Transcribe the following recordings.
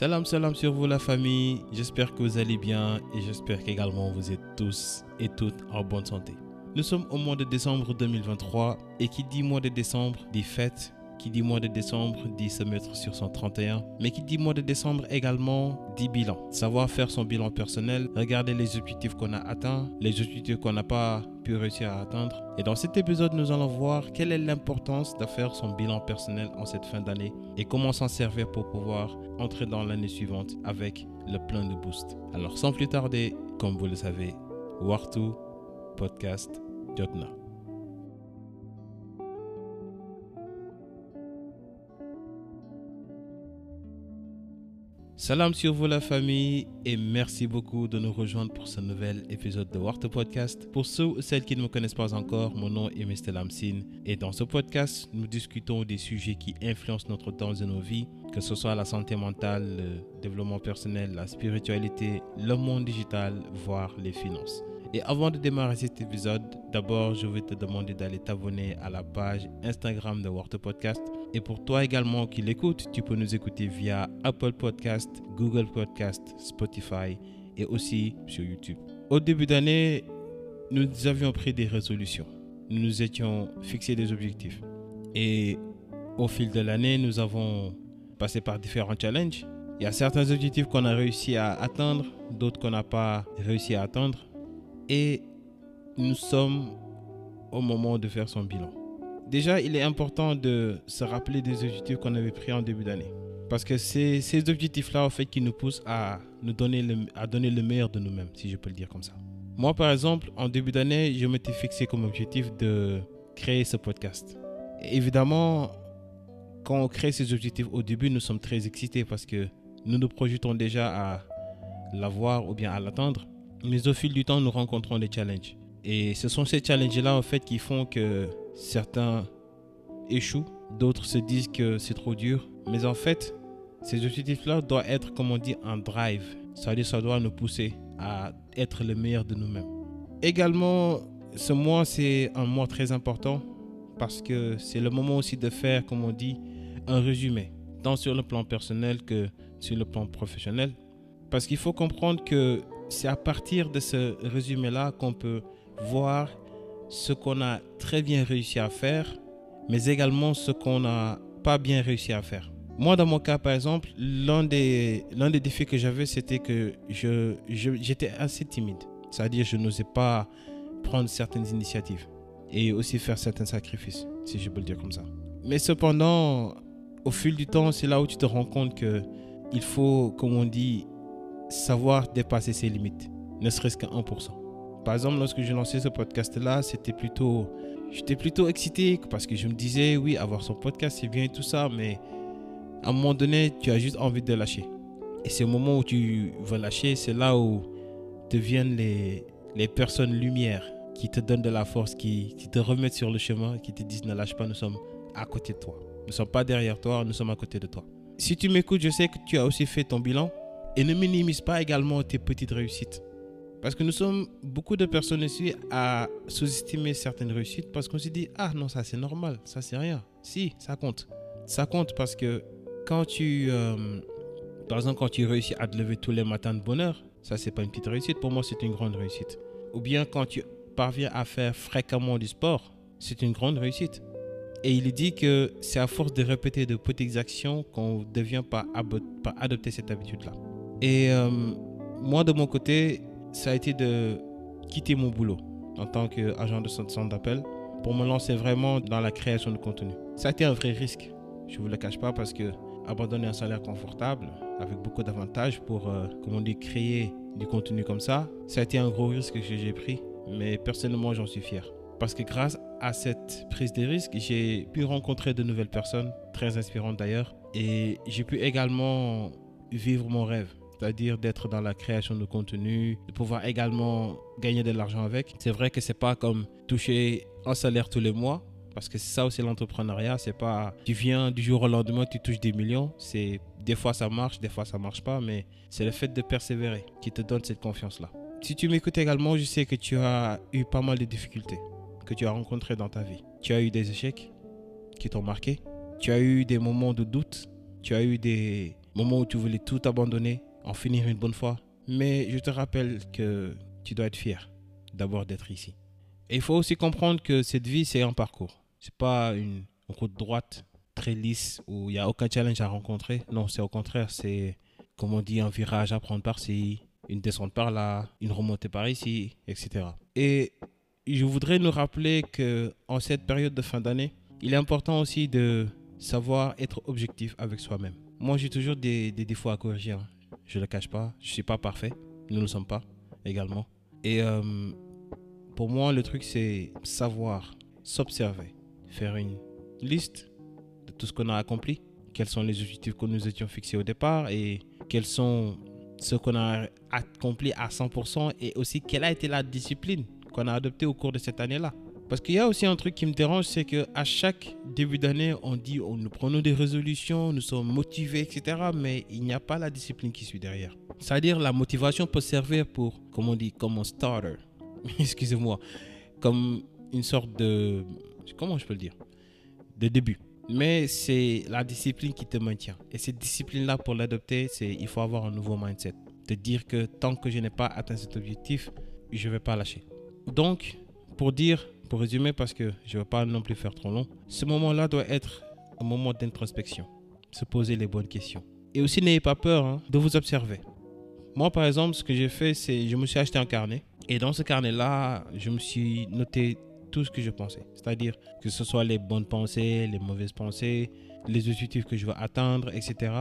Salam, salam sur vous la famille. J'espère que vous allez bien et j'espère qu'également vous êtes tous et toutes en bonne santé. Nous sommes au mois de décembre 2023 et qui dit mois de décembre dit fête, qui dit mois de décembre dit se mettre sur son 31, mais qui dit mois de décembre également dit bilan. Savoir faire son bilan personnel, regarder les objectifs qu'on a atteints, les objectifs qu'on n'a pas pu réussir à atteindre. Et dans cet épisode, nous allons voir quelle est l'importance de faire son bilan personnel en cette fin d'année et comment s'en servir pour pouvoir entrer dans l'année suivante avec le plein de boost. Alors sans plus tarder, comme vous le savez, Wartu Podcast Jotna. Salam sur vous la famille et merci beaucoup de nous rejoindre pour ce nouvel épisode de Warto Podcast. Pour ceux ou celles qui ne me connaissent pas encore, mon nom est Mr. Lamsin et dans ce podcast, nous discutons des sujets qui influencent notre temps et nos vies, que ce soit la santé mentale, le développement personnel, la spiritualité, le monde digital, voire les finances. Et avant de démarrer cet épisode, d'abord, je vais te demander d'aller t'abonner à la page Instagram de Warto Podcast. Et pour toi également qui l'écoutes, tu peux nous écouter via Apple Podcast, Google Podcast, Spotify et aussi sur YouTube. Au début d'année, nous avions pris des résolutions. Nous nous étions fixés des objectifs. Et au fil de l'année, nous avons passé par différents challenges. Il y a certains objectifs qu'on a réussi à atteindre, d'autres qu'on n'a pas réussi à atteindre et nous sommes au moment de faire son bilan. Déjà, il est important de se rappeler des objectifs qu'on avait pris en début d'année. Parce que c'est ces objectifs-là, en fait, qui nous poussent à, nous donner le, à donner le meilleur de nous-mêmes, si je peux le dire comme ça. Moi, par exemple, en début d'année, je m'étais fixé comme objectif de créer ce podcast. Évidemment, quand on crée ces objectifs au début, nous sommes très excités parce que nous nous projetons déjà à l'avoir ou bien à l'atteindre. Mais au fil du temps, nous rencontrons des challenges. Et ce sont ces challenges-là, en fait, qui font que certains échouent, d'autres se disent que c'est trop dur. Mais en fait, ces objectifs-là doivent être, comme on dit, un drive. C'est-à-dire, ça doit nous pousser à être le meilleur de nous-mêmes. Également, ce mois, c'est un mois très important parce que c'est le moment aussi de faire, comme on dit, un résumé, tant sur le plan personnel que sur le plan professionnel. Parce qu'il faut comprendre que c'est à partir de ce résumé-là qu'on peut voir ce qu'on a très bien réussi à faire, mais également ce qu'on n'a pas bien réussi à faire. Moi, dans mon cas, par exemple, l'un des, défis que j'avais, c'était que j'étais assez timide. C'est-à-dire, je n'osais pas prendre certaines initiatives et aussi faire certains sacrifices, si je peux le dire comme ça. Mais cependant, au fil du temps, c'est là où tu te rends compte que il faut, comme on dit, savoir dépasser ses limites, ne serait-ce qu'à 1%. Par exemple, lorsque j'ai lancé ce podcast-là, j'étais plutôt excité parce que je me disais, oui, avoir son podcast, c'est bien et tout ça, mais à un moment donné, tu as juste envie de lâcher. Et c'est au moment où tu veux lâcher, c'est là où deviennent les, personnes lumière qui te donnent de la force, qui te remettent sur le chemin, qui te disent ne lâche pas, nous sommes à côté de toi. Nous ne sommes pas derrière toi, nous sommes à côté de toi. Si tu m'écoutes, je sais que tu as aussi fait ton bilan. Et ne minimise pas également tes petites réussites. Parce que nous sommes beaucoup de personnes ici à sous-estimer certaines réussites parce qu'on se dit ah non ça c'est normal, ça c'est rien. Si ça compte, ça compte parce que quand tu, euh, par exemple quand tu réussis à te lever tous les matins de bonheur, ça c'est pas une petite réussite. Pour moi c'est une grande réussite. Ou bien quand tu parviens à faire fréquemment du sport, c'est une grande réussite. Et il dit que c'est à force de répéter de petites actions qu'on devient pas, adopter cette habitude-là. Et euh, moi, de mon côté, ça a été de quitter mon boulot en tant qu'agent de centre d'appel pour me lancer vraiment dans la création de contenu. Ça a été un vrai risque, je ne vous le cache pas, parce que abandonner un salaire confortable avec beaucoup d'avantages pour, euh, comme on dit, créer du contenu comme ça, ça a été un gros risque que j'ai pris, mais personnellement, j'en suis fier. Parce que grâce à cette prise de risque, j'ai pu rencontrer de nouvelles personnes, très inspirantes d'ailleurs, et j'ai pu également vivre mon rêve c'est-à-dire d'être dans la création de contenu, de pouvoir également gagner de l'argent avec. C'est vrai que c'est pas comme toucher un salaire tous les mois, parce que c'est ça aussi l'entrepreneuriat, c'est pas tu viens du jour au lendemain, tu touches des millions, c'est des fois ça marche, des fois ça marche pas, mais c'est le fait de persévérer qui te donne cette confiance-là. Si tu m'écoutes également, je sais que tu as eu pas mal de difficultés que tu as rencontrées dans ta vie. Tu as eu des échecs qui t'ont marqué, tu as eu des moments de doute, tu as eu des moments où tu voulais tout abandonner, en finir une bonne fois. Mais je te rappelle que tu dois être fier d'abord d'être ici. Et il faut aussi comprendre que cette vie, c'est un parcours. C'est pas une route droite très lisse où il n'y a aucun challenge à rencontrer. Non, c'est au contraire, c'est comme on dit, un virage à prendre par-ci, une descente par là, une remontée par ici, etc. Et je voudrais nous rappeler que en cette période de fin d'année, il est important aussi de savoir être objectif avec soi-même. Moi, j'ai toujours des, défauts à corriger. Hein. Je ne le cache pas. Je ne suis pas parfait. Nous ne le sommes pas également. Et euh, pour moi, le truc, c'est savoir s'observer, faire une liste de tout ce qu'on a accompli, quels sont les objectifs que nous étions fixés au départ et quels sont ceux qu'on a accomplis à 100% et aussi quelle a été la discipline qu'on a adoptée au cours de cette année-là. Parce qu'il y a aussi un truc qui me dérange, c'est qu'à chaque début d'année, on dit, on nous prenons des résolutions, nous sommes motivés, etc. Mais il n'y a pas la discipline qui suit derrière. C'est-à-dire la motivation peut servir pour, comme on dit, comme un starter. Excusez-moi. Comme une sorte de... Comment je peux le dire? De début. Mais c'est la discipline qui te maintient. Et cette discipline-là, pour l'adopter, c'est il faut avoir un nouveau mindset. De dire que tant que je n'ai pas atteint cet objectif, je ne vais pas lâcher. Donc, pour dire, pour résumer, parce que je ne veux pas non plus faire trop long, ce moment-là doit être un moment d'introspection. Se poser les bonnes questions. Et aussi, n'ayez pas peur hein, de vous observer. Moi, par exemple, ce que j'ai fait, c'est je me suis acheté un carnet. Et dans ce carnet-là, je me suis noté tout ce que je pensais. C'est-à-dire que ce soit les bonnes pensées, les mauvaises pensées, les objectifs que je veux atteindre, etc.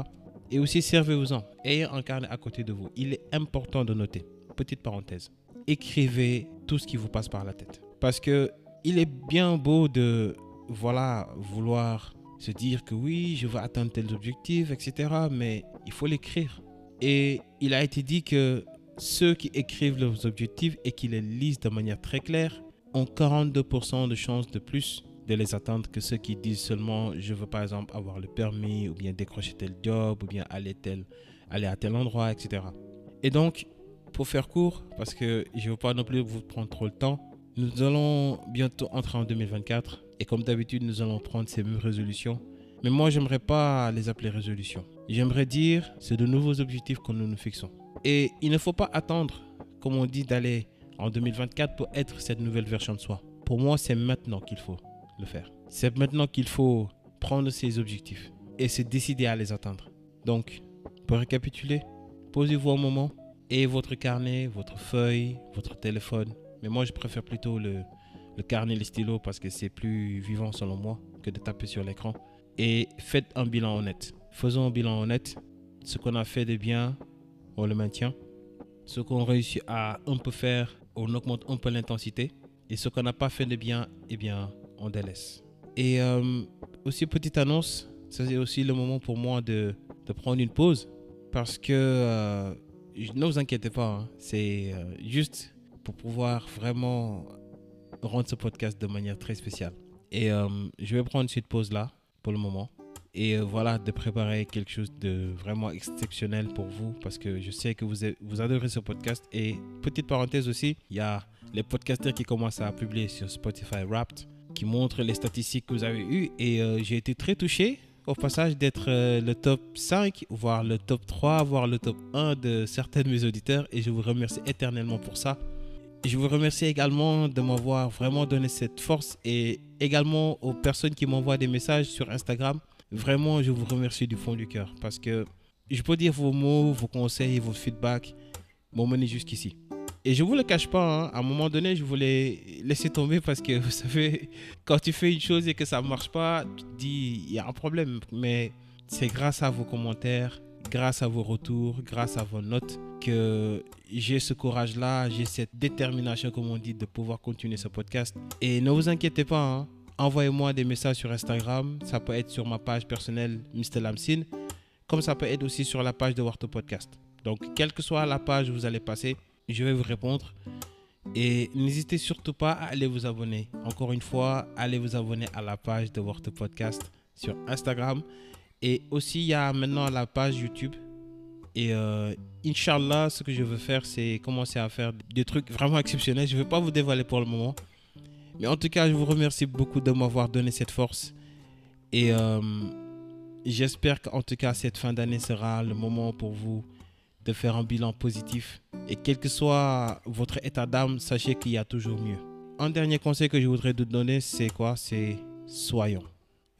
Et aussi, servez-vous-en. Ayez un carnet à côté de vous. Il est important de noter. Petite parenthèse. Écrivez tout ce qui vous passe par la tête. Parce que il est bien beau de, voilà, vouloir se dire que oui, je veux atteindre tel objectif, etc. Mais il faut l'écrire. Et il a été dit que ceux qui écrivent leurs objectifs et qui les lisent de manière très claire ont 42% de chances de plus de les atteindre que ceux qui disent seulement je veux par exemple avoir le permis ou bien décrocher tel job ou bien aller, tel, aller à tel endroit, etc. Et donc, pour faire court, parce que je ne veux pas non plus vous prendre trop le temps, nous allons bientôt entrer en 2024 et comme d'habitude, nous allons prendre ces mêmes résolutions. Mais moi, j'aimerais pas les appeler résolutions. J'aimerais dire, c'est de nouveaux objectifs que nous nous fixons. Et il ne faut pas attendre, comme on dit, d'aller en 2024 pour être cette nouvelle version de soi. Pour moi, c'est maintenant qu'il faut le faire. C'est maintenant qu'il faut prendre ses objectifs et se décider à les atteindre. Donc, pour récapituler, posez-vous un moment et votre carnet, votre feuille, votre téléphone. Mais moi, je préfère plutôt le, le carnet et le stylo parce que c'est plus vivant selon moi que de taper sur l'écran. Et faites un bilan honnête. Faisons un bilan honnête. Ce qu'on a fait de bien, on le maintient. Ce qu'on réussit à un peu faire, on augmente un peu l'intensité. Et ce qu'on n'a pas fait de bien, eh bien, on délaisse. Et euh, aussi, petite annonce, c'est aussi le moment pour moi de, de prendre une pause. Parce que, euh, ne vous inquiétez pas, hein, c'est euh, juste pour pouvoir vraiment rendre ce podcast de manière très spéciale. Et je vais prendre cette pause-là pour le moment et euh, voilà, de préparer quelque chose de vraiment exceptionnel pour vous parce que je sais que vous, vous adorez ce podcast. Et petite parenthèse aussi, il y a les podcasters qui commencent à publier sur Spotify Wrapped qui montrent les statistiques que vous avez eues et euh, j'ai été très touché au passage d'être euh, le top 5, voire le top 3, voire le top 1 de certains de mes auditeurs et je vous remercie éternellement pour ça. Je vous remercie également de m'avoir vraiment donné cette force et également aux personnes qui m'envoient des messages sur Instagram Vraiment, je vous remercie du fond du cœur parce que je peux dire vos mots, vos conseils, vos feedbacks m'ont mené jusqu'ici. Et je vous le cache pas, hein, à un moment donné, je voulais laisser tomber parce que vous savez, quand tu fais une chose et que ça ne marche pas, tu te dis, il y a un problème. Mais c'est grâce à vos commentaires, grâce à vos retours, grâce à vos notes que j'ai ce courage-là, j'ai cette détermination, comme on dit, de pouvoir continuer ce podcast. Et ne vous inquiétez pas, hein, envoyez-moi des messages sur Instagram. Ça peut être sur ma page personnelle, Mr. Lamsin, comme ça peut être aussi sur la page de Warto Podcast. Donc, quelle que soit la page où vous allez passer, je vais vous répondre. Et n'hésitez surtout pas à aller vous abonner. Encore une fois, allez vous abonner à la page de Warto Podcast sur Instagram. Et aussi, il y a maintenant la page YouTube. Et euh, Inch'Allah, ce que je veux faire, c'est commencer à faire des trucs vraiment exceptionnels. Je ne vais pas vous dévoiler pour le moment. Mais en tout cas, je vous remercie beaucoup de m'avoir donné cette force. Et euh, J'espère qu'en tout cas cette fin d'année sera le moment pour vous de faire un bilan positif. Et quel que soit votre état d'âme, sachez qu'il y a toujours mieux. Un dernier conseil que je voudrais vous donner, c'est quoi? C'est soyons.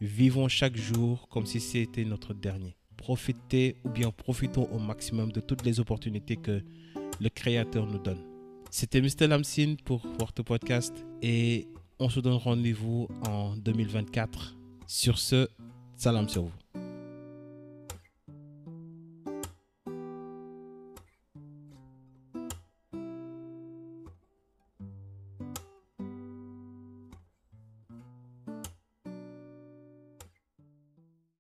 Vivons chaque jour comme si c'était notre dernier. Profitez ou bien profitons au maximum de toutes les opportunités que le Créateur nous donne. C'était Mr. Lamsin pour votre podcast et on se donne rendez-vous en 2024. Sur ce, salam sur vous.